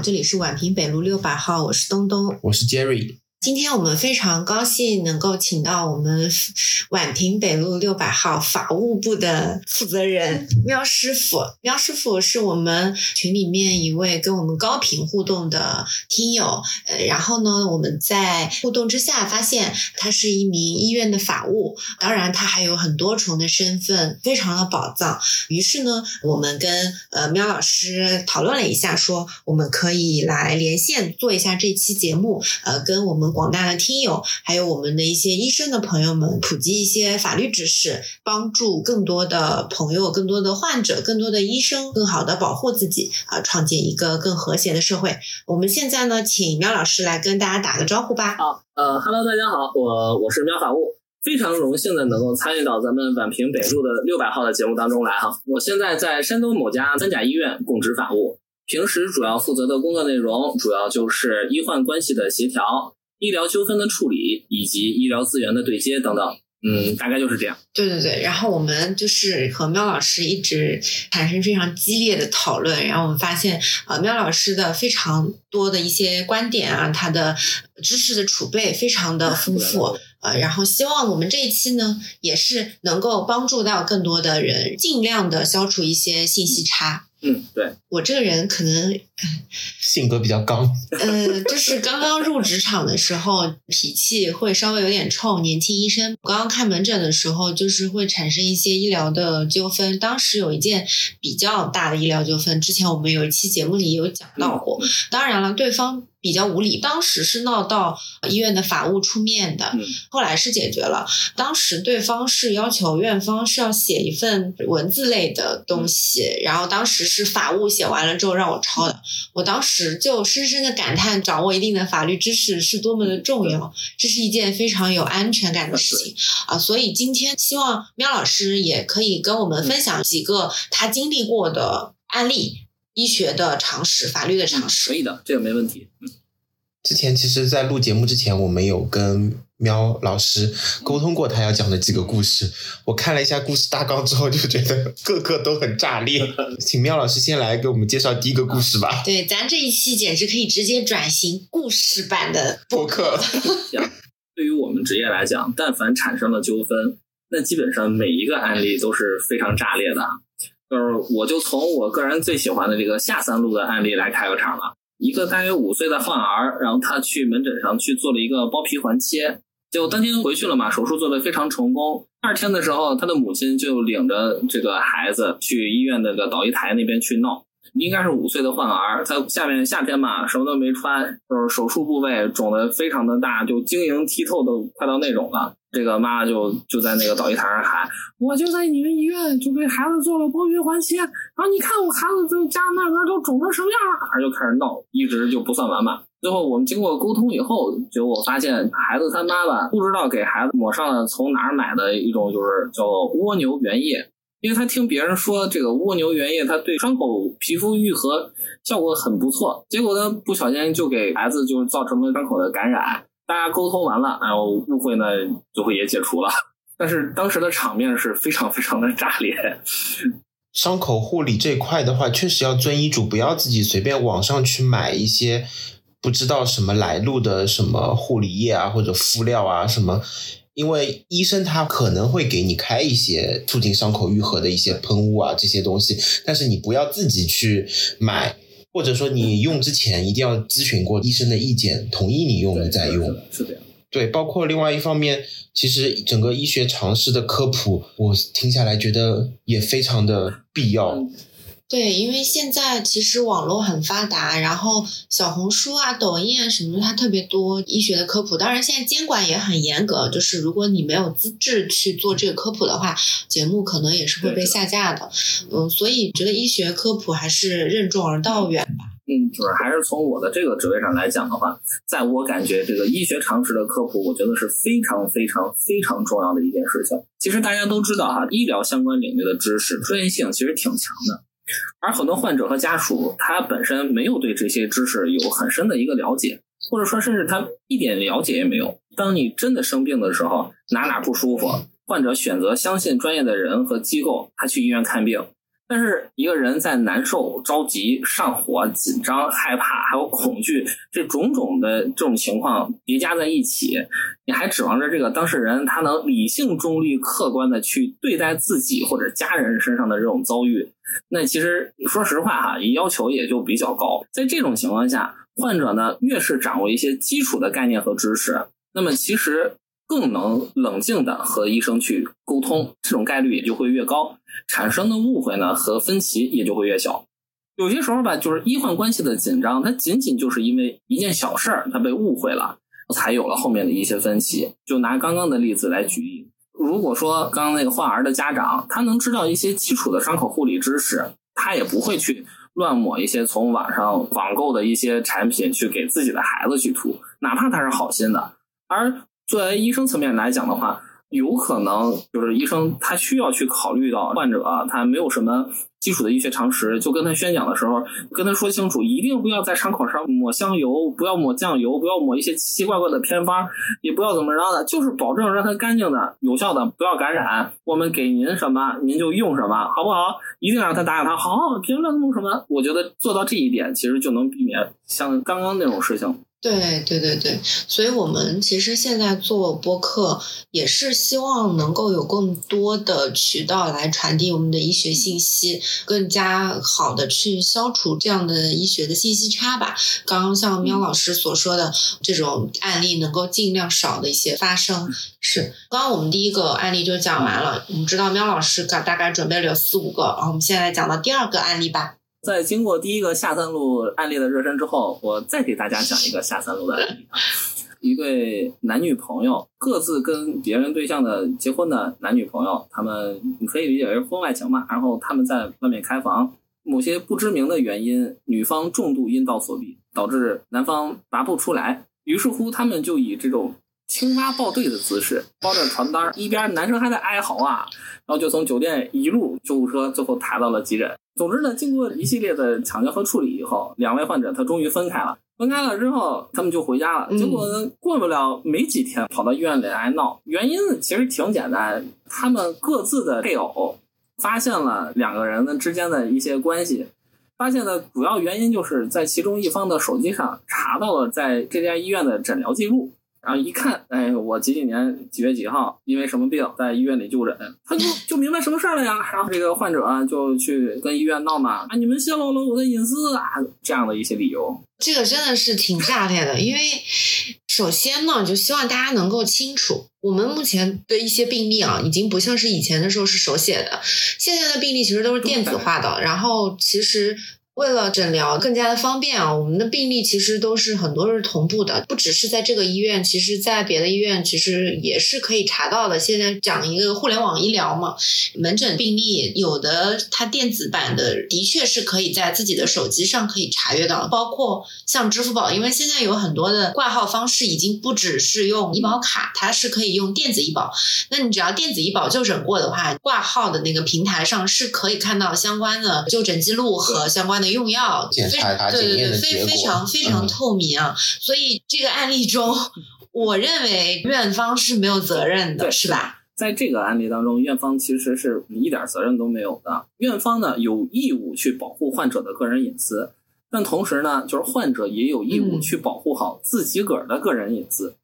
这里是宛平北路六百号，我是东东，我是 Jerry。今天我们非常高兴能够请到我们 宛平北路六百号法务部的负责人 喵师傅。喵师傅是我们群里面一位跟我们高频互动的听友。呃，然后呢，我们在互动之下发现他是一名医院的法务，当然他还有很多重的身份，非常的宝藏。于是呢，我们跟呃喵老师讨论了一下，说我们可以来连线做一下这期节目，呃，跟我们。广大的听友，还有我们的一些医生的朋友们，普及一些法律知识，帮助更多的朋友、更多的患者、更多的医生，更好的保护自己啊，创建一个更和谐的社会。我们现在呢，请苗老师来跟大家打个招呼吧。好，呃哈喽，大家好，我我是苗法务，非常荣幸的能够参与到咱们宛平北路的六百号的节目当中来哈。我现在在山东某家三甲医院供职法务，平时主要负责的工作内容主要就是医患关系的协调。医疗纠纷的处理以及医疗资源的对接等等，嗯，大概就是这样。对对对，然后我们就是和喵老师一直产生非常激烈的讨论，然后我们发现，呃，喵老师的非常多的一些观点啊，他的知识的储备非常的丰 富，呃，然后希望我们这一期呢，也是能够帮助到更多的人，尽量的消除一些信息差。嗯，对我这个人可能性格比较刚，呃，就是刚刚入职场的时候脾气会稍微有点冲。年轻医生我刚刚看门诊的时候，就是会产生一些医疗的纠纷。当时有一件比较大的医疗纠纷，之前我们有一期节目里有讲到过。当然了，对方。比较无理，当时是闹到医院的法务出面的，后来是解决了。当时对方是要求院方是要写一份文字类的东西，然后当时是法务写完了之后让我抄的，我当时就深深的感叹，掌握一定的法律知识是多么的重要，这是一件非常有安全感的事情啊！所以今天希望喵老师也可以跟我们分享几个他经历过的案例。医学的常识，法律的常识，可以的，这个没问题。嗯，之前其实，在录节目之前，我们有跟喵老师沟通过他要讲的几个故事。我看了一下故事大纲之后，就觉得个个都很炸裂。请喵老师先来给我们介绍第一个故事吧。对，咱这一期简直可以直接转型故事版的 播客。对于我们职业来讲，但凡产生了纠纷，那基本上每一个案例都是非常炸裂的。就是我就从我个人最喜欢的这个下三路的案例来开个场了。一个大约五岁的患儿，然后他去门诊上去做了一个包皮环切，就当天回去了嘛，手术做得非常成功。第二天的时候，他的母亲就领着这个孩子去医院那个导医台那边去闹。应该是五岁的患儿，他下面夏天嘛，什么都没穿，就是手术部位肿的非常的大，就晶莹剔透，的快到那种了。这个妈妈就就在那个导医台上喊：“我就在你们医院就给孩子做了包皮环切，然后你看我孩子就家那边都肿成什么样儿，就开始闹，一直就不算完嘛。最后我们经过沟通以后，结果发现孩子他妈妈不知道给孩子抹上了从哪儿买的一种就是叫蜗牛原液。”因为他听别人说这个蜗牛原液，它对伤口皮肤愈合效果很不错，结果呢不小心就给孩子就造成了伤口的感染。大家沟通完了，然后误会呢就会也解除了。但是当时的场面是非常非常的炸裂。伤口护理这块的话，确实要遵医嘱，不要自己随便网上去买一些不知道什么来路的什么护理液啊或者敷料啊什么。因为医生他可能会给你开一些促进伤口愈合的一些喷雾啊这些东西，但是你不要自己去买，或者说你用之前一定要咨询过医生的意见，同意你用你再用。是这样。对，包括另外一方面，其实整个医学常识的科普，我听下来觉得也非常的必要。对，因为现在其实网络很发达，然后小红书啊、抖音啊什么的，它特别多医学的科普。当然，现在监管也很严格，就是如果你没有资质去做这个科普的话，节目可能也是会被下架的。嗯，所以觉得医学科普还是任重而道远吧。嗯，就是还是从我的这个职位上来讲的话，在我感觉这个医学常识的科普，我觉得是非常非常非常重要的一件事情。其实大家都知道哈，医疗相关领域的知识专业性其实挺强的。而很多患者和家属，他本身没有对这些知识有很深的一个了解，或者说甚至他一点了解也没有。当你真的生病的时候，哪哪不舒服，患者选择相信专业的人和机构，他去医院看病。但是一个人在难受、着急、上火、紧张、害怕，还有恐惧这种种的这种情况叠加在一起，你还指望着这个当事人他能理性、中立、客观的去对待自己或者家人身上的这种遭遇？那其实说实话哈，要求也就比较高。在这种情况下，患者呢越是掌握一些基础的概念和知识，那么其实。更能冷静的和医生去沟通，这种概率也就会越高，产生的误会呢和分歧也就会越小。有些时候吧，就是医患关系的紧张，它仅仅就是因为一件小事儿，他被误会了，才有了后面的一些分歧。就拿刚刚的例子来举例，如果说刚刚那个患儿的家长，他能知道一些基础的伤口护理知识，他也不会去乱抹一些从网上网购的一些产品去给自己的孩子去涂，哪怕他是好心的，而。作为医生层面来讲的话，有可能就是医生他需要去考虑到患者他没有什么基础的医学常识，就跟他宣讲的时候跟他说清楚，一定不要在伤口上抹香油，不要抹酱油，不要抹一些奇奇怪怪的偏方，也不要怎么着的，就是保证让他干净的、有效的，不要感染。我们给您什么您就用什么，好不好？一定让他答应他，好，别乱弄什么。我觉得做到这一点，其实就能避免像刚刚那种事情。对对对对，所以我们其实现在做播客也是希望能够有更多的渠道来传递我们的医学信息，更加好的去消除这样的医学的信息差吧。刚刚像喵老师所说的这种案例，能够尽量少的一些发生。是，刚刚我们第一个案例就讲完了，我们知道喵老师大大概准备了有四五个，然后我们现在讲到第二个案例吧。在经过第一个下三路案例的热身之后，我再给大家讲一个下三路的案例。一对男女朋友各自跟别人对象的结婚的男女朋友，他们你可以理解为婚外情嘛。然后他们在外面开房，某些不知名的原因，女方重度阴道锁闭，导致男方拔不出来。于是乎，他们就以这种青蛙抱对的姿势，包着传单，一边男生还在哀嚎啊，然后就从酒店一路救护车，最后抬到了急诊。总之呢，经过一系列的抢救和处理以后，两位患者他终于分开了。分开了之后，他们就回家了。结果过不了没几天，跑到医院里来闹。原因其实挺简单，他们各自的配偶发现了两个人的之间的一些关系。发现的主要原因就是在其中一方的手机上查到了在这家医院的诊疗记录。然后一看，哎，我几几年几月几号因为什么病在医院里就诊，他就就明白什么事儿了呀。然后这个患者就去跟医院闹嘛，啊，你们泄露了我的隐私啊，这样的一些理由。这个真的是挺炸裂的，因为首先呢，就希望大家能够清楚，我们目前的一些病例啊，已经不像是以前的时候是手写的，现在的病例其实都是电子化的，然后其实。为了诊疗更加的方便啊，我们的病例其实都是很多是同步的，不只是在这个医院，其实在别的医院其实也是可以查到的。现在讲一个互联网医疗嘛，门诊病例有的它电子版的的确是可以在自己的手机上可以查阅到，包括像支付宝，因为现在有很多的挂号方式已经不只是用医保卡，它是可以用电子医保。那你只要电子医保就诊过的话，挂号的那个平台上是可以看到相关的就诊记录和相关的。用药，检查他检验的非非常非常透明啊！所以这个案例中，我认为院方是没有责任的，是吧？在这个案例当中，院方其实是一点责任都没有的。院方呢有义务去保护患者的个人隐私，但同时呢，就是患者也有义务去保护好自己个儿的个人隐私。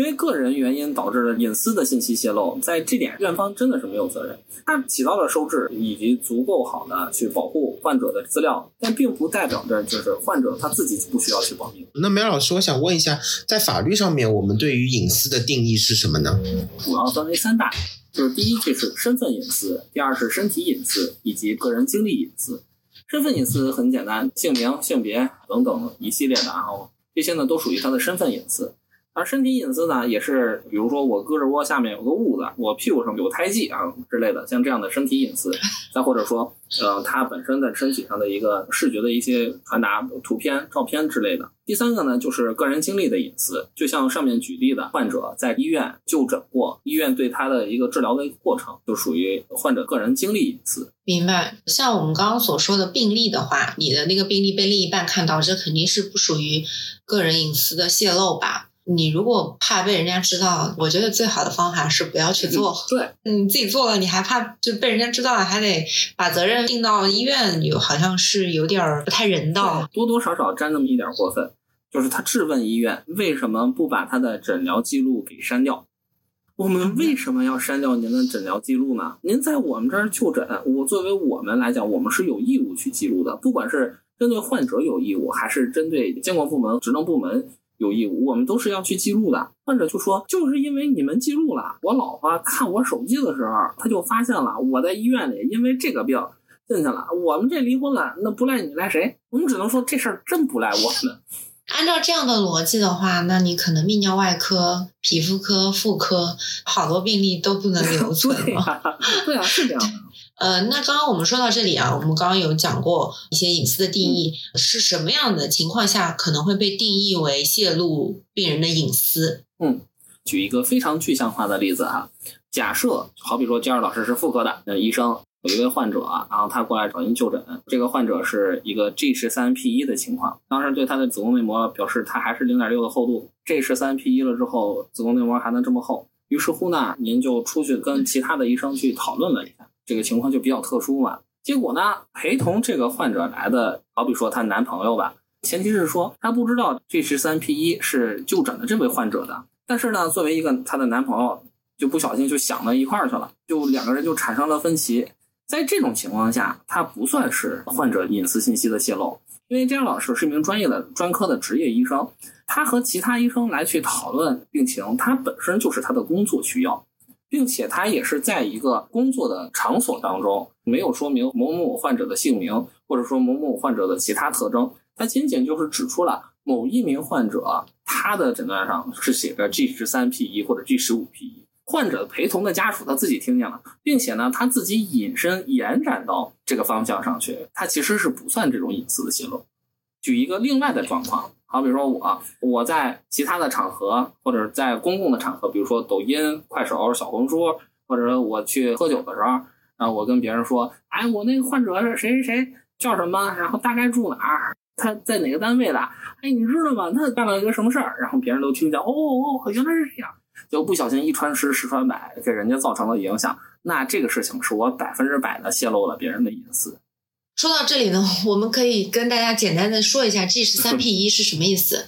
因为个人原因导致的隐私的信息泄露，在这点院方真的是没有责任，它起到了收治以及足够好的去保护患者的资料，但并不代表着就是患者他自己不需要去保密。那梅老师，我想问一下，在法律上面，我们对于隐私的定义是什么呢？主要分为三大，就是第一就是身份隐私，第二是身体隐私，以及个人经历隐私。身份隐私很简单，姓名、性别等等一系列的，然后这些呢都属于他的身份隐私。而身体隐私呢，也是比如说我胳肢窝下面有个痦子，我屁股上有胎记啊之类的，像这样的身体隐私。再或者说，呃，它本身在身体上的一个视觉的一些传达图片、照片之类的。第三个呢，就是个人经历的隐私，就像上面举例的，患者在医院就诊过，医院对他的一个治疗的一个过程，就属于患者个人经历隐私。明白。像我们刚刚所说的病例的话，你的那个病例被另一半看到，这肯定是不属于个人隐私的泄露吧？你如果怕被人家知道，我觉得最好的方法是不要去做。对，你自己做了，你还怕就被人家知道了，还得把责任定到医院，有好像是有点儿不太人道。多多少少沾那么一点过分。就是他质问医院为什么不把他的诊疗记录给删掉？我们为什么要删掉您的诊疗记录呢？您在我们这儿就诊，我作为我们来讲，我们是有义务去记录的，不管是针对患者有义务，还是针对监管部门、职能部门有义务，我们都是要去记录的。患者就说，就是因为你们记录了，我老婆看我手机的时候，她就发现了我在医院里因为这个病进去了。我们这离婚了，那不赖你，赖谁？我们只能说这事儿真不赖我们。按照这样的逻辑的话，那你可能泌尿外科、皮肤科、妇科好多病例都不能留存了。对啊，是这样的。呃，那刚刚我们说到这里啊，我们刚刚有讲过一些隐私的定义，是什么样的情况下可能会被定义为泄露病人的隐私？嗯，举一个非常具象化的例子啊，假设好比说，焦二老师是妇科的呃医生。有一位患者啊，然后他过来找您就诊。这个患者是一个 G 十三 P 一的情况，当时对他的子宫内膜表示他还是零点六的厚度。G 十三 P 一了之后，子宫内膜还能这么厚，于是乎呢，您就出去跟其他的医生去讨论了一下，这个情况就比较特殊嘛。结果呢，陪同这个患者来的，好比说她男朋友吧，前提是说他不知道 G 十三 P 一是就诊的这位患者的，但是呢，作为一个她的男朋友，就不小心就想到一块儿去了，就两个人就产生了分歧。在这种情况下，他不算是患者隐私信息的泄露，因为张老师是一名专业的专科的职业医生，他和其他医生来去讨论病情，他本身就是他的工作需要，并且他也是在一个工作的场所当中，没有说明某某患者的姓名，或者说某某患者的其他特征，他仅仅就是指出了某一名患者他的诊断上是写着 G 十三 P 一或者 G 十五 P 一。患者陪同的家属他自己听见了，并且呢，他自己引申延展到这个方向上去，他其实是不算这种隐私的泄露。举一个另外的状况，好比说我我在其他的场合或者在公共的场合，比如说抖音、快手、小红书，或者我去喝酒的时候，然后我跟别人说，哎，我那个患者是谁谁谁叫什么，然后大概住哪儿，他在哪个单位的，哎，你知道吗？他干了一个什么事儿？然后别人都听见，哦哦，原来是这样。就不小心一传十，十传百，给人家造成了影响，那这个事情是我百分之百的泄露了别人的隐私。说到这里呢，我们可以跟大家简单的说一下 G 十三 P 一是什么意思。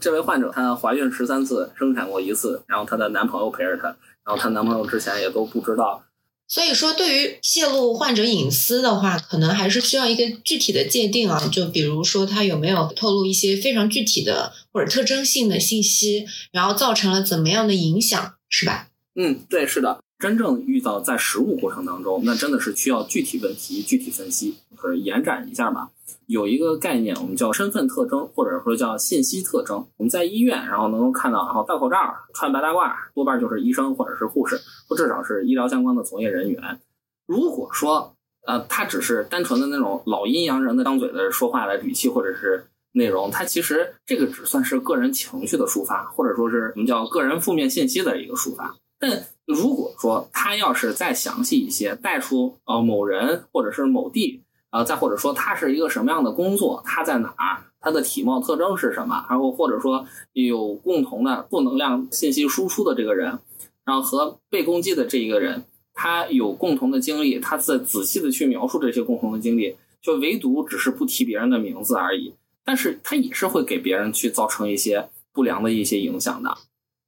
这位患者她怀孕十三次，生产过一次，然后她的男朋友陪着她，然后她男朋友之前也都不知道。所以说，对于泄露患者隐私的话，可能还是需要一个具体的界定啊。就比如说，他有没有透露一些非常具体的或者特征性的信息，然后造成了怎么样的影响，是吧？嗯，对，是的。真正遇到在实务过程当中，那真的是需要具体问题具体分析，或者延展一下吧。有一个概念，我们叫身份特征，或者说叫信息特征。我们在医院，然后能够看到，然后戴口罩、穿白大褂，多半就是医生或者是护士，或至少是医疗相关的从业人员。如果说，呃，他只是单纯的那种老阴阳人的张嘴的说话的语气或者是内容，他其实这个只算是个人情绪的抒发，或者说是我们叫个人负面信息的一个抒发。但如果说他要是再详细一些，带出呃某人或者是某地。啊，再或者说他是一个什么样的工作，他在哪儿，他的体貌特征是什么，然后或者说有共同的负能量信息输出的这个人，然后和被攻击的这一个人，他有共同的经历，他在仔细的去描述这些共同的经历，就唯独只是不提别人的名字而已，但是他也是会给别人去造成一些不良的一些影响的，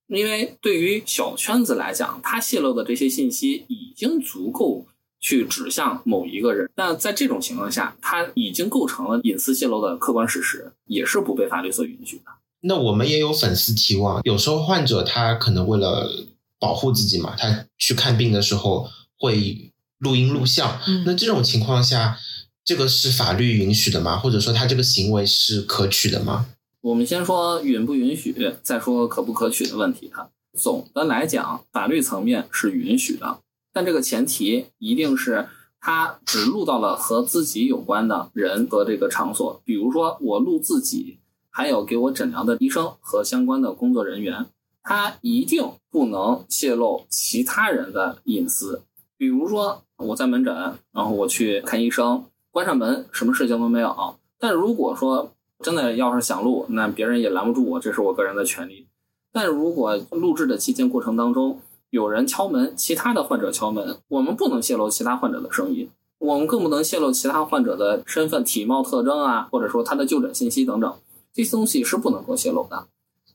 因为对于小圈子来讲，他泄露的这些信息已经足够。去指向某一个人，那在这种情况下，他已经构成了隐私泄露的客观事实，也是不被法律所允许的。那我们也有粉丝提问，有时候患者他可能为了保护自己嘛，他去看病的时候会录音录像。那这种情况下，这个是法律允许的吗？或者说他这个行为是可取的吗？我们先说允不允许，再说可不可取的问题。哈，总的来讲，法律层面是允许的。但这个前提一定是他只录到了和自己有关的人和这个场所，比如说我录自己，还有给我诊疗的医生和相关的工作人员，他一定不能泄露其他人的隐私。比如说我在门诊，然后我去看医生，关上门，什么事情都没有。但如果说真的要是想录，那别人也拦不住我，这是我个人的权利。但如果录制的期间过程当中有人敲门，其他的患者敲门，我们不能泄露其他患者的声音，我们更不能泄露其他患者的身份、体貌特征啊，或者说他的就诊信息等等，这些东西是不能够泄露的。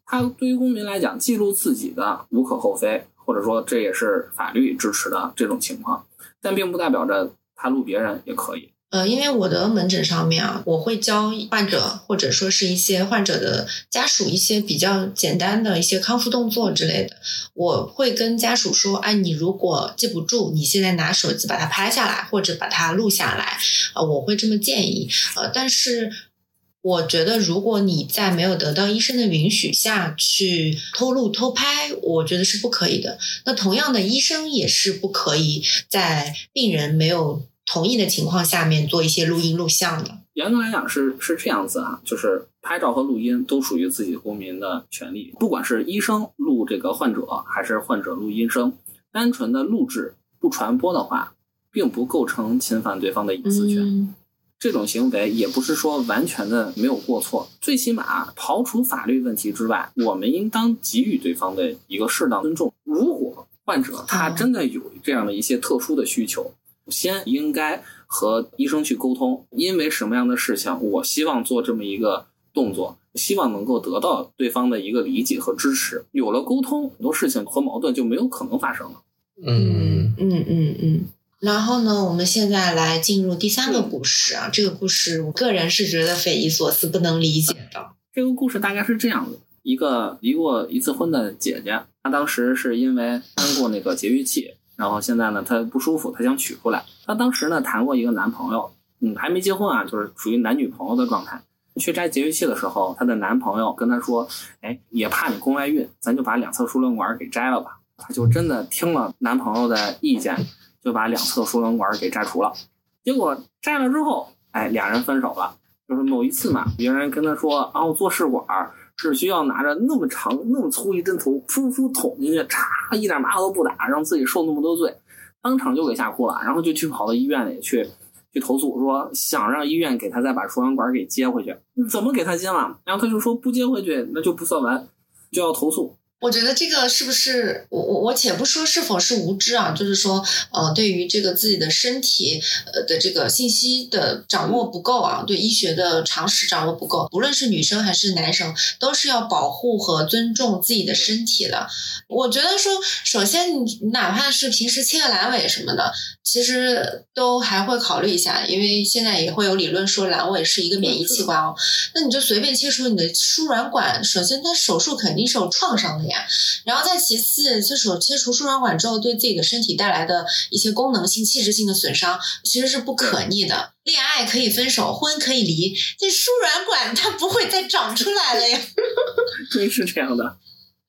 他对于公民来讲，记录自己的无可厚非，或者说这也是法律支持的这种情况，但并不代表着他录别人也可以。呃，因为我的门诊上面啊，我会教患者或者说是一些患者的家属一些比较简单的一些康复动作之类的。我会跟家属说，哎，你如果记不住，你现在拿手机把它拍下来或者把它录下来，呃，我会这么建议。呃，但是我觉得如果你在没有得到医生的允许下去偷录偷拍，我觉得是不可以的。那同样的，医生也是不可以在病人没有。同意的情况下面做一些录音录像的，严格来讲是是这样子啊，就是拍照和录音都属于自己公民的权利，不管是医生录这个患者，还是患者录音声，单纯的录制不传播的话，并不构成侵犯对方的隐私权。这种行为也不是说完全的没有过错，最起码刨除法律问题之外，我们应当给予对方的一个适当尊重。如果患者他真的有这样的一些特殊的需求。先应该和医生去沟通，因为什么样的事情，我希望做这么一个动作，希望能够得到对方的一个理解和支持。有了沟通，很多事情和矛盾就没有可能发生了。嗯嗯嗯嗯。然后呢，我们现在来进入第三个故事啊，这个故事我个人是觉得匪夷所思，不能理解的。这个故事大概是这样的：一个离过一次婚的姐姐，她当时是因为安过那个节育器。然后现在呢，她不舒服，她想取出来。她当时呢谈过一个男朋友，嗯，还没结婚啊，就是属于男女朋友的状态。去摘节育器的时候，她的男朋友跟她说：“哎，也怕你宫外孕，咱就把两侧输卵管给摘了吧。”她就真的听了男朋友的意见，就把两侧输卵管给摘除了。结果摘了之后，哎，俩人分手了。就是某一次嘛，别人跟她说：“啊，我做试管。”只需要拿着那么长、那么粗一针头，噗噗捅进去，嚓，一点麻药都不打，让自己受那么多罪，当场就给吓哭了。然后就去跑到医院里去，去投诉，说想让医院给他再把输卵管给接回去。怎么给他接了？然后他就说不接回去那就不算完，就要投诉。我觉得这个是不是我我我且不说是否是无知啊，就是说呃，对于这个自己的身体呃的这个信息的掌握不够啊，对医学的常识掌握不够，不论是女生还是男生，都是要保护和尊重自己的身体的。我觉得说，首先你哪怕是平时切个阑尾什么的，其实都还会考虑一下，因为现在也会有理论说阑尾是一个免疫器官哦，那你就随便切除你的输卵管，首先它手术肯定是有创伤的。然后再其次，切除切除输卵管之后，对自己的身体带来的一些功能性、器质性的损伤，其实是不可逆的。恋爱可以分手，婚可以离，这输卵管它不会再长出来了呀。真，是这样的。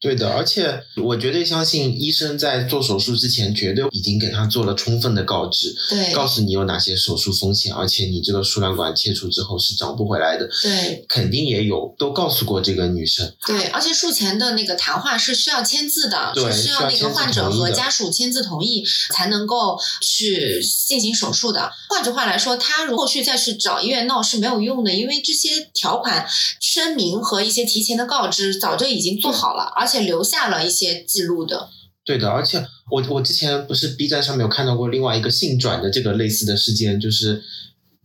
对的，而且我绝对相信医生在做手术之前，绝对已经给他做了充分的告知，对，告诉你有哪些手术风险，而且你这个输卵管切除之后是长不回来的，对，肯定也有都告诉过这个女生，对，而且术前的那个谈话是需要签字的，对，需要那个患者和家属签字同意才能够去进行手术的。换句话来说，他后续再去找医院闹是没有用的，因为这些条款声明和一些提前的告知早就已经做好了，而且留下了。一些记录的，对的，而且我我之前不是 B 站上面有看到过另外一个性转的这个类似的事件，就是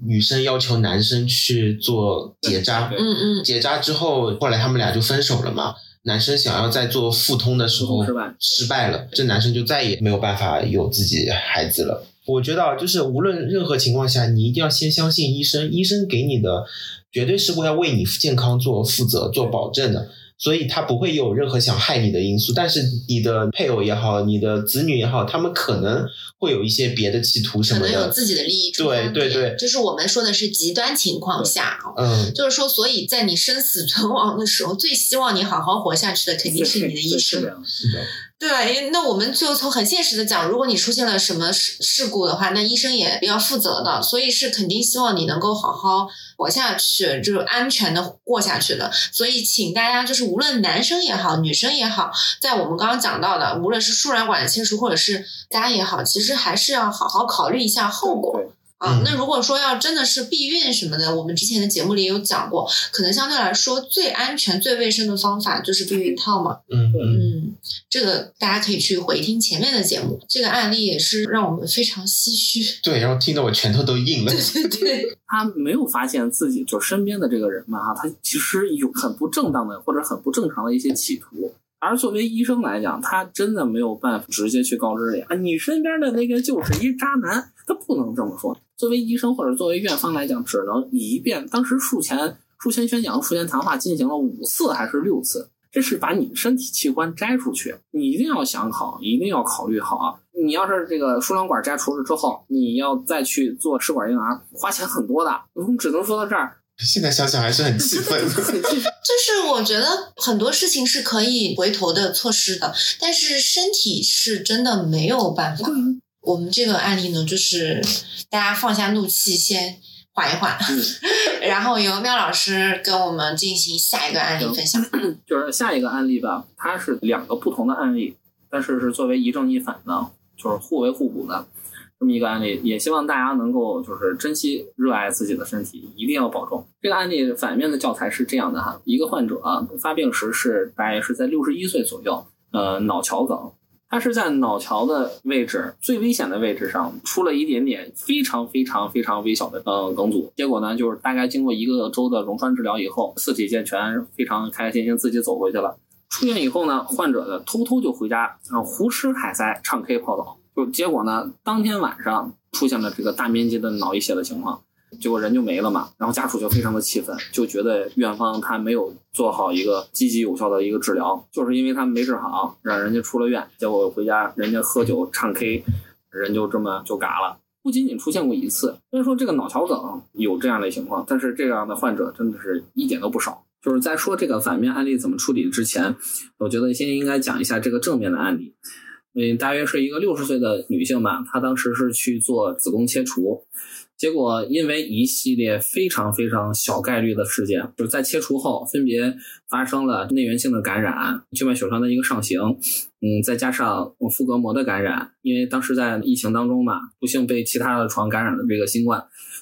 女生要求男生去做结扎，嗯嗯，结扎之后，后来他们俩就分手了嘛。男生想要再做腹通的时候失败了，这男生就再也没有办法有自己孩子了。我觉得啊，就是无论任何情况下，你一定要先相信医生，医生给你的绝对是会要为你健康做负责、做保证的。所以他不会有任何想害你的因素，但是你的配偶也好，你的子女也好，他们可能会有一些别的企图什么的，可能有自己的利益。对对对，就是我们说的是极端情况下嗯，就是说，所以在你生死存亡的时候，最希望你好好活下去的肯定是你的医生。是的。对，那我们就从很现实的讲，如果你出现了什么事事故的话，那医生也要负责的，所以是肯定希望你能够好好活下去，就是安全的过下去的。所以，请大家就是无论男生也好，女生也好，在我们刚刚讲到的，无论是输卵管的切除或者是扎也好，其实还是要好好考虑一下后果。啊。嗯那如果说要真的是避孕什么的，我们之前的节目里也有讲过，可能相对来说最安全、最卫生的方法就是避孕套嘛。嗯这个大家可以去回听前面的节目，这个案例也是让我们非常唏嘘。对，然后听得我拳头都硬了。对对，他没有发现自己就身边的这个人嘛，他其实有很不正当的或者很不正常的一些企图。而作为医生来讲，他真的没有办法直接去告知你啊，你身边的那个就是一渣男，他不能这么说。作为医生或者作为院方来讲，只能一遍。当时术前术前宣讲、术前谈话进行了五次还是六次，这是把你的身体器官摘出去，你一定要想好，一定要考虑好啊。你要是这个输卵管摘除了之后，你要再去做试管婴儿，花钱很多的。我们只能说到这儿，现在想想还是很气愤。就是我觉得很多事情是可以回头的措施的，但是身体是真的没有办法。我们这个案例呢，就是大家放下怒气，先缓一缓，然后由妙老师跟我们进行下一个案例分享。就是下一个案例吧，它是两个不同的案例，但是是作为一正一反的，就是互为互补的这么一个案例。也希望大家能够就是珍惜、热爱自己的身体，一定要保重。这个案例反面的教材是这样的哈，一个患者啊，发病时是大约是在六十一岁左右，呃，脑桥梗。他是在脑桥的位置最危险的位置上出了一点点非常非常非常微小的呃梗阻，结果呢就是大概经过一个周的溶栓治疗以后，四体健全，非常开开心心自己走回去了。出院以后呢，患者呢偷偷就回家，啊胡吃海塞，唱 K 泡澡，就结果呢当天晚上出现了这个大面积的脑溢血的情况。结果人就没了嘛，然后家属就非常的气愤，就觉得院方他没有做好一个积极有效的一个治疗，就是因为他没治好，让人家出了院，结果回家人家喝酒唱 K，人就这么就嘎了。不仅仅出现过一次，虽然说这个脑桥梗有这样的情况，但是这样的患者真的是一点都不少。就是在说这个反面案例怎么处理之前，我觉得先应该讲一下这个正面的案例。嗯，大约是一个六十岁的女性吧，她当时是去做子宫切除，结果因为一系列非常非常小概率的事件，就是在切除后分别发生了内源性的感染、静脉血栓的一个上行，嗯，再加上腹膈膜的感染，因为当时在疫情当中嘛，不幸被其他的床感染了这个新冠，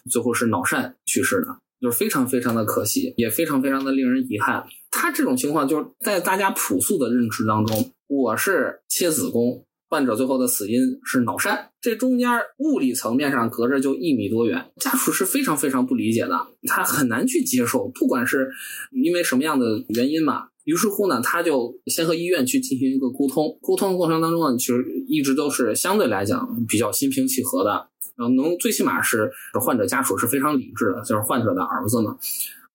最后是脑疝去世的，就是非常非常的可惜，也非常非常的令人遗憾。他这种情况就是在大家朴素的认知当中，我是切子宫。患者最后的死因是脑疝，这中间物理层面上隔着就一米多远，家属是非常非常不理解的，他很难去接受，不管是因为什么样的原因嘛。于是乎呢，他就先和医院去进行一个沟通，沟通的过程当中呢，其实一直都是相对来讲比较心平气和的，然后能最起码是患者家属是非常理智的，就是患者的儿子嘛。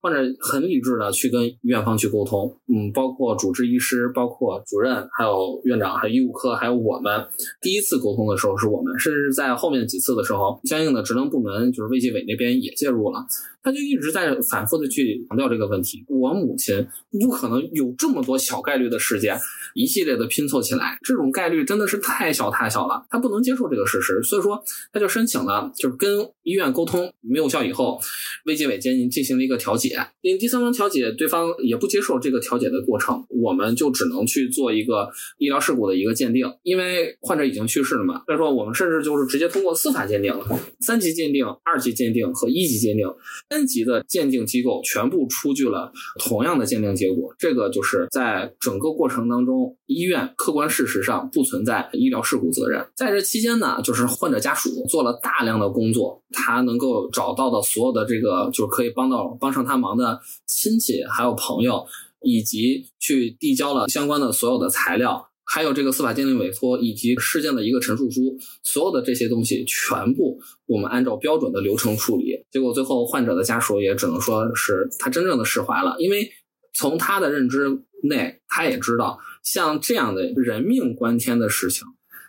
患者很理智的去跟院方去沟通，嗯，包括主治医师、包括主任、还有院长、还有医务科，还有我们。第一次沟通的时候是我们，甚至在后面几次的时候，相应的职能部门就是卫计委那边也介入了。他就一直在反复的去强调这个问题。我母亲不可能有这么多小概率的事件，一系列的拼凑起来，这种概率真的是太小太小了，他不能接受这个事实，所以说他就申请了，就是跟医院沟通没有效以后，卫计委进进行了一个调解，因为第三方调解对方也不接受这个调解的过程，我们就只能去做一个医疗事故的一个鉴定，因为患者已经去世了嘛，所以说我们甚至就是直接通过司法鉴定了，三级鉴定、二级鉴定和一级鉴定。三级的鉴定机构全部出具了同样的鉴定结果，这个就是在整个过程当中，医院客观事实上不存在医疗事故责任。在这期间呢，就是患者家属做了大量的工作，他能够找到的所有的这个就是可以帮到帮上他忙的亲戚还有朋友，以及去递交了相关的所有的材料。还有这个司法鉴定委托以及事件的一个陈述书，所有的这些东西全部我们按照标准的流程处理。结果最后患者的家属也只能说是他真正的释怀了，因为从他的认知内，他也知道像这样的人命关天的事情，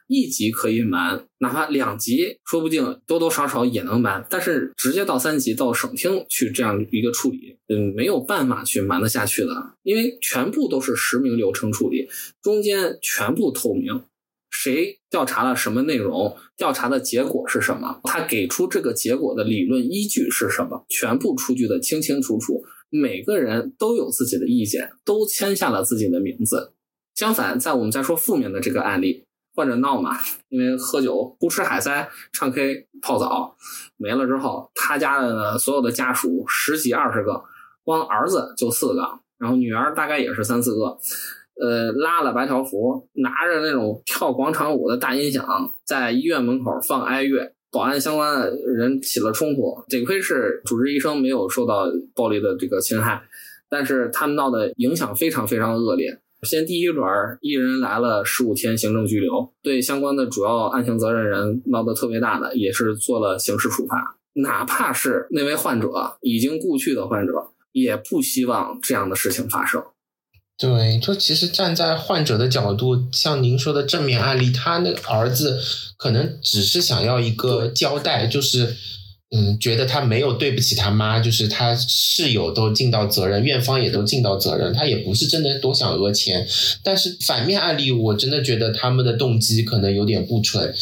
一级可以瞒，哪怕两级，说不定多多少少也能瞒。但是直接到三级到省厅去这样一个处理，嗯，没有办法去瞒得下去的，因为全部都是实名流程处理，中间全部透明，谁调查了什么内容，调查的结果是什么，他给出这个结果的理论依据是什么，全部出具的清清楚楚，每个人都有自己的意见，都签下了自己的名字。相反，在我们再说负面的这个案例。患者闹嘛，因为喝酒、胡吃海塞、唱 K、泡澡没了之后，他家的所有的家属十几二十个，光儿子就四个，然后女儿大概也是三四个。呃，拉了白条幅，拿着那种跳广场舞的大音响，在医院门口放哀乐，保安相关的人起了冲突。得亏是主治医生没有受到暴力的这个侵害，但是他们闹的影响非常非常恶劣。先第一轮，一人来了十五天行政拘留，对相关的主要案情责任人闹得特别大的，也是做了刑事处罚。哪怕是那位患者已经故去的患者，也不希望这样的事情发生。对，就其实站在患者的角度，像您说的正面案例，他那个儿子可能只是想要一个交代，就是嗯，觉得他没有对不起他妈，就是他室友都尽到责任，院方也都尽到责任，他也不是真的多想讹钱。但是反面案例，我真的觉得他们的动机可能有点不纯。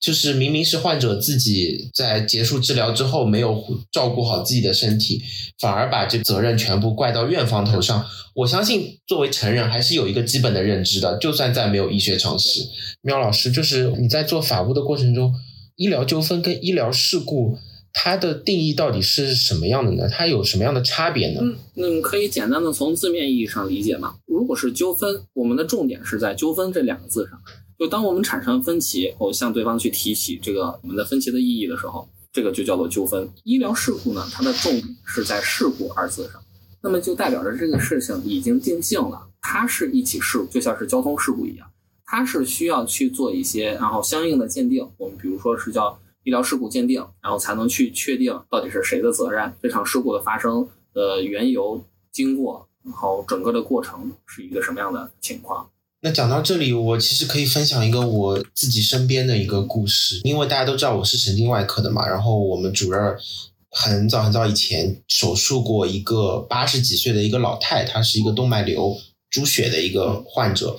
就是明明是患者自己在结束治疗之后没有照顾好自己的身体，反而把这责任全部怪到院方头上。我相信作为成人还是有一个基本的认知的，就算再没有医学常识。喵老师，就是你在做法务的过程中，医疗纠纷跟医疗事故它的定义到底是什么样的呢？它有什么样的差别呢？嗯，那可以简单的从字面意义上理解嘛。如果是纠纷，我们的重点是在“纠纷”这两个字上。就当我们产生分歧，我向对方去提起这个我们的分歧的意义的时候，这个就叫做纠纷。医疗事故呢，它的重点是在“事故”二字上，那么就代表着这个事情已经定性了，它是一起事故，就像是交通事故一样，它是需要去做一些然后相应的鉴定。我们比如说是叫医疗事故鉴定，然后才能去确定到底是谁的责任，这场事故的发生的缘由、经过，然后整个的过程是一个什么样的情况。那讲到这里，我其实可以分享一个我自己身边的一个故事，因为大家都知道我是神经外科的嘛，然后我们主任很早很早以前手术过一个八十几岁的一个老太，她是一个动脉瘤出血的一个患者，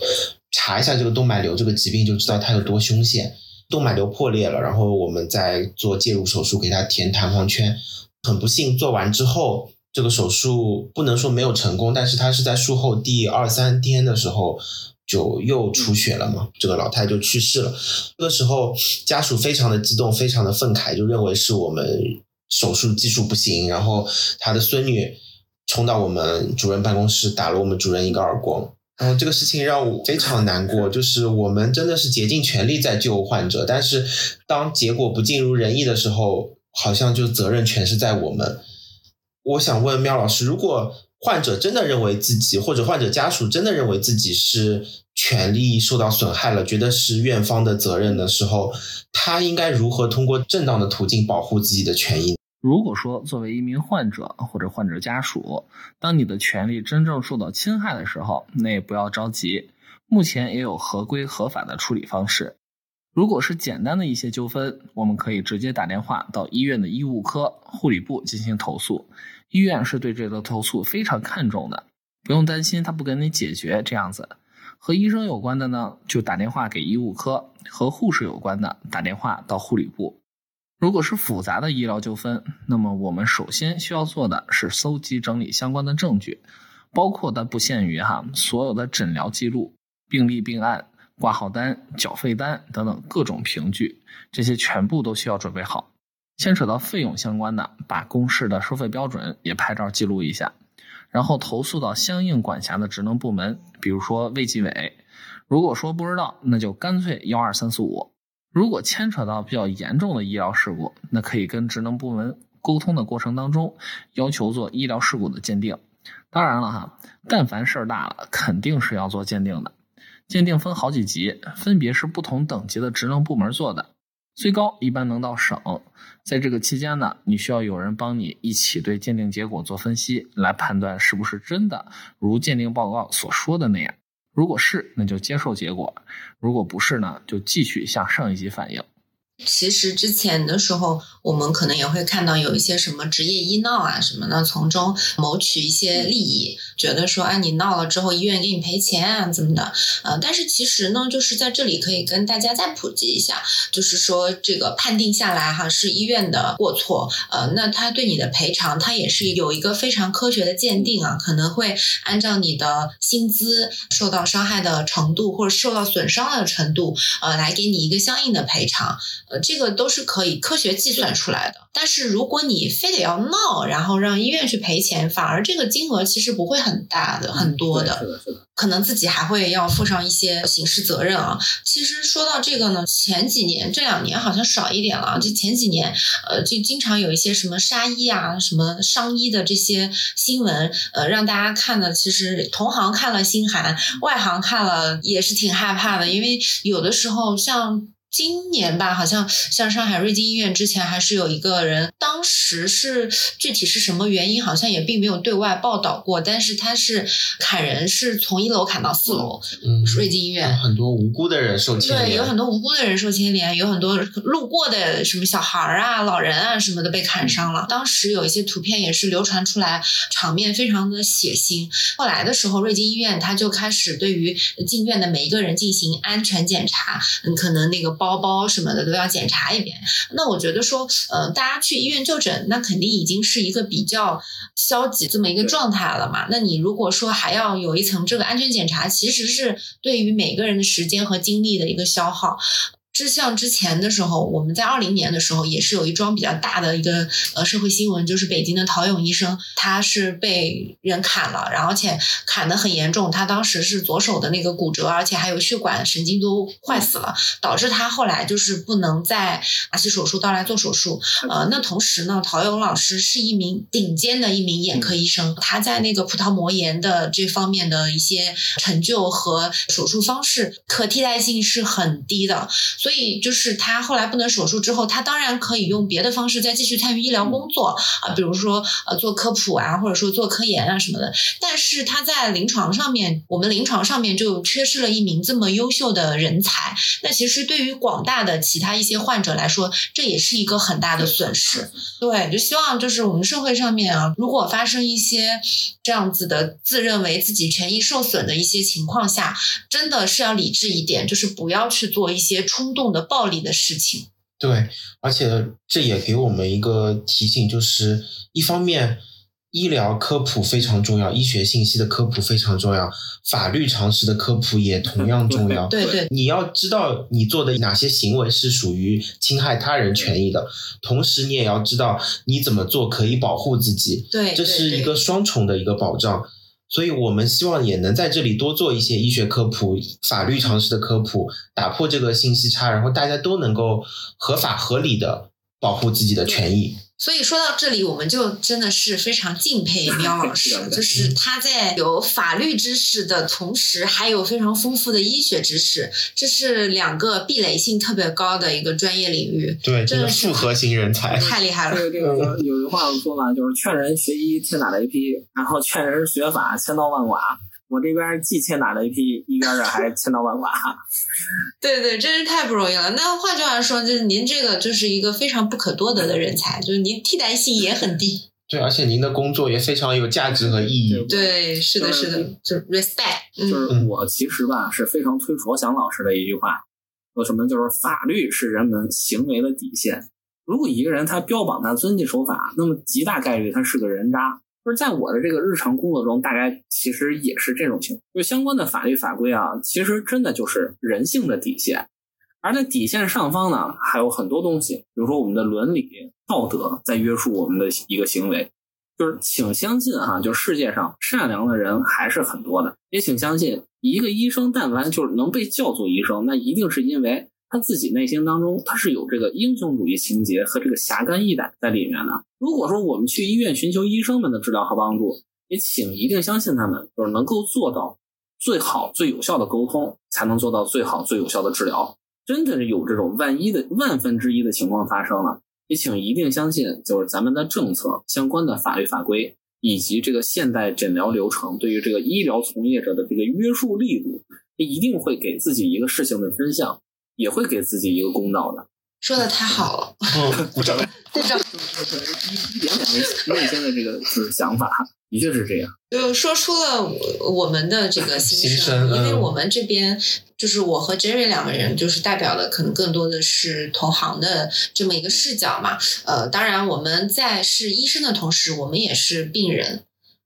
查一下这个动脉瘤这个疾病就知道它有多凶险，动脉瘤破裂了，然后我们在做介入手术给他填弹簧圈，很不幸做完之后，这个手术不能说没有成功，但是他是在术后第二三天的时候。就又出血了嘛，这个老太就去世了。这个时候家属非常的激动，非常的愤慨，就认为是我们手术技术不行。然后他的孙女冲到我们主任办公室，打了我们主任一个耳光。然后这个事情让我非常难过，就是我们真的是竭尽全力在救患者，但是当结果不尽如人意的时候，好像就责任全是在我们。我想问喵老师，如果患者真的认为自己，或者患者家属真的认为自己是权利受到损害了，觉得是院方的责任的时候，他应该如何通过正当的途径保护自己的权益？如果说作为一名患者或者患者家属，当你的权利真正受到侵害的时候，那也不要着急，目前也有合规合法的处理方式。如果是简单的一些纠纷，我们可以直接打电话到医院的医务科、护理部进行投诉。医院是对这个投诉非常看重的，不用担心他不给你解决这样子。和医生有关的呢，就打电话给医务科；和护士有关的，打电话到护理部。如果是复杂的医疗纠纷，那么我们首先需要做的是搜集整理相关的证据，包括但不限于哈所有的诊疗记录、病历病案、挂号单、缴费单等等各种凭据，这些全部都需要准备好。牵扯到费用相关的，把公示的收费标准也拍照记录一下，然后投诉到相应管辖的职能部门，比如说卫计委。如果说不知道，那就干脆幺二三四五。如果牵扯到比较严重的医疗事故，那可以跟职能部门沟通的过程当中，要求做医疗事故的鉴定。当然了哈，但凡事儿大了，肯定是要做鉴定的。鉴定分好几级，分别是不同等级的职能部门做的。最高一般能到省，在这个期间呢，你需要有人帮你一起对鉴定结果做分析，来判断是不是真的如鉴定报告所说的那样。如果是，那就接受结果；如果不是呢，就继续向上一级反映。其实之前的时候，我们可能也会看到有一些什么职业医闹啊什么的，从中谋取一些利益，觉得说，啊，你闹了之后，医院给你赔钱啊，怎么的？呃，但是其实呢，就是在这里可以跟大家再普及一下，就是说这个判定下来哈是医院的过错，呃，那他对你的赔偿，他也是有一个非常科学的鉴定啊，可能会按照你的薪资受到伤害的程度或者受到损伤的程度，呃，来给你一个相应的赔偿。呃这个都是可以科学计算出来的，但是如果你非得要闹，然后让医院去赔钱，反而这个金额其实不会很大的，很多的，是的，是的，可能自己还会要负上一些刑事责任啊。其实说到这个呢，前几年这两年好像少一点了，就前几年，呃，就经常有一些什么杀医啊、什么伤医的这些新闻，呃，让大家看的，其实同行看了心寒，外行看了也是挺害怕的，因为有的时候像。今年吧，好像像上海瑞金医院之前还是有一个人，当时是具体是什么原因，好像也并没有对外报道过。但是他是砍人，是从一楼砍到四楼。嗯，瑞金医院很多无辜的人受牵连，对，有很多无辜的人受牵连，有很多路过的什么小孩啊、老人啊什么的被砍伤了。当时有一些图片也是流传出来，场面非常的血腥。后来的时候，瑞金医院他就开始对于进院的每一个人进行安全检查，嗯，可能那个。包包什么的都要检查一遍。那我觉得说，呃，大家去医院就诊，那肯定已经是一个比较消极这么一个状态了嘛。那你如果说还要有一层这个安全检查，其实是对于每个人的时间和精力的一个消耗。就像之前的时候，我们在二零年的时候也是有一桩比较大的一个呃社会新闻，就是北京的陶勇医生，他是被人砍了，然后而且砍得很严重，他当时是左手的那个骨折，而且还有血管神经都坏死了，导致他后来就是不能再拿起手术刀来做手术。呃，那同时呢，陶勇老师是一名顶尖的一名眼科医生，他在那个葡萄膜炎的这方面的一些成就和手术方式可替代性是很低的。所以，就是他后来不能手术之后，他当然可以用别的方式再继续参与医疗工作啊，比如说呃做科普啊，或者说做科研啊什么的。但是他在临床上面，我们临床上面就缺失了一名这么优秀的人才。那其实对于广大的其他一些患者来说，这也是一个很大的损失。对，就希望就是我们社会上面啊，如果发生一些这样子的自认为自己权益受损的一些情况下，真的是要理智一点，就是不要去做一些冲。动的暴力的事情，对，而且这也给我们一个提醒，就是一方面医疗科普非常重要，医学信息的科普非常重要，法律常识的科普也同样重要。对对，你要知道你做的哪些行为是属于侵害他人权益的，同时你也要知道你怎么做可以保护自己。对，这是一个双重的一个保障。所以我们希望也能在这里多做一些医学科普、法律常识的科普，打破这个信息差，然后大家都能够合法合理的保护自己的权益。所以说到这里，我们就真的是非常敬佩 喵老师，就是他在有法律知识的同时，还有非常丰富的医学知识，这是两个壁垒性特别高的一个专业领域。对，真的是复合型人才，太厉害了。这个这个有句话说嘛，就是劝人学医天打雷劈，然后劝人学法千刀万剐。我这边既欠打雷劈，一边儿还千刀万剐。对对，真是太不容易了。那换句话说，就是您这个就是一个非常不可多得的人才，就是您替代性也很低。对，而且您的工作也非常有价值和意义。对，是的，是的，就 respect。就是我其实吧是非常推卓翔老师的一句话，说什么就是法律是人们行为的底线。如果一个人他标榜他遵纪守法，那么极大概率他是个人渣。就是在我的这个日常工作中，大概其实也是这种情况。就相关的法律法规啊，其实真的就是人性的底线。而在底线上方呢，还有很多东西，比如说我们的伦理道德在约束我们的一个行为。就是请相信哈，就世界上善良的人还是很多的。也请相信，一个医生但凡就是能被叫做医生，那一定是因为。他自己内心当中，他是有这个英雄主义情节和这个侠肝义胆在里面的。如果说我们去医院寻求医生们的治疗和帮助，也请一定相信他们，就是能够做到最好最有效的沟通，才能做到最好最有效的治疗。真的是有这种万一的万分之一的情况发生了，也请一定相信，就是咱们的政策、相关的法律法规以及这个现代诊疗流程对于这个医疗从业者的这个约束力度，一定会给自己一个事情的真相。也会给自己一个公道的。说的太好了，嗯，鼓掌。鼓掌。一点点内内心的这个就是想法，的确是这样。就说出了我我们的这个心心声因为嗯我们这边就是我和 Jerry 两个人，就是代表的可能更多的是同行的这么一个视角嘛。呃，当然我们在是医生的同时，我们也是病人。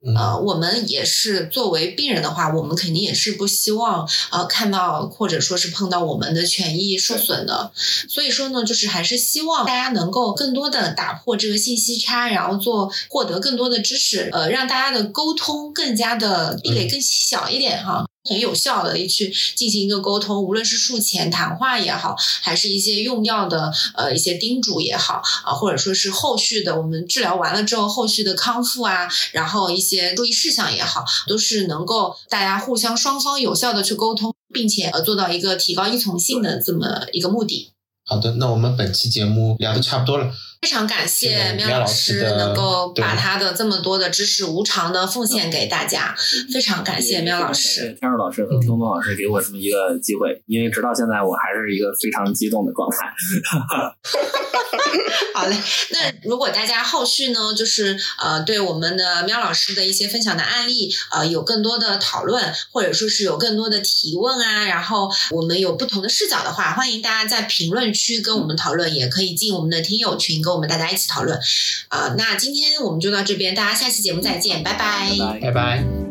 嗯呃，我们也是作为病人的话，我们肯定也是不希望呃看到或者说是碰到我们的权益受损的。所以说呢，就是还是希望大家能够更多的打破这个信息差，然后做获得更多的知识，呃，让大家的沟通更加的壁垒更小一点哈。很有效的去进行一个沟通，无论是术前谈话也好，还是一些用药的呃一些叮嘱也好啊，或者说是后续的我们治疗完了之后后续的康复啊，然后一些注意事项也好，都是能够大家互相双方有效的去沟通，并且呃做到一个提高依从性的这么一个目的。好的，那我们本期节目聊的差不多了。非常感谢喵老老师能够把他的这么多的知识无偿的奉献给大家，非常感谢喵老师。天儿老师和东东老师给我这么一个机会，因为直到现在我还是一个非常激动的状态。好嘞，那如果大家后续呢，就是呃，对我们的喵老师的一些分享的案例，呃，有更多的讨论，或者说是有更多的提问啊，然后我们有不同的视角的话，欢迎大家在评论区跟我们讨论，也可以进我们的听友群跟我们大家一起讨论。啊、那今天我们就到这边，大家下期节目再见，拜拜拜拜拜拜。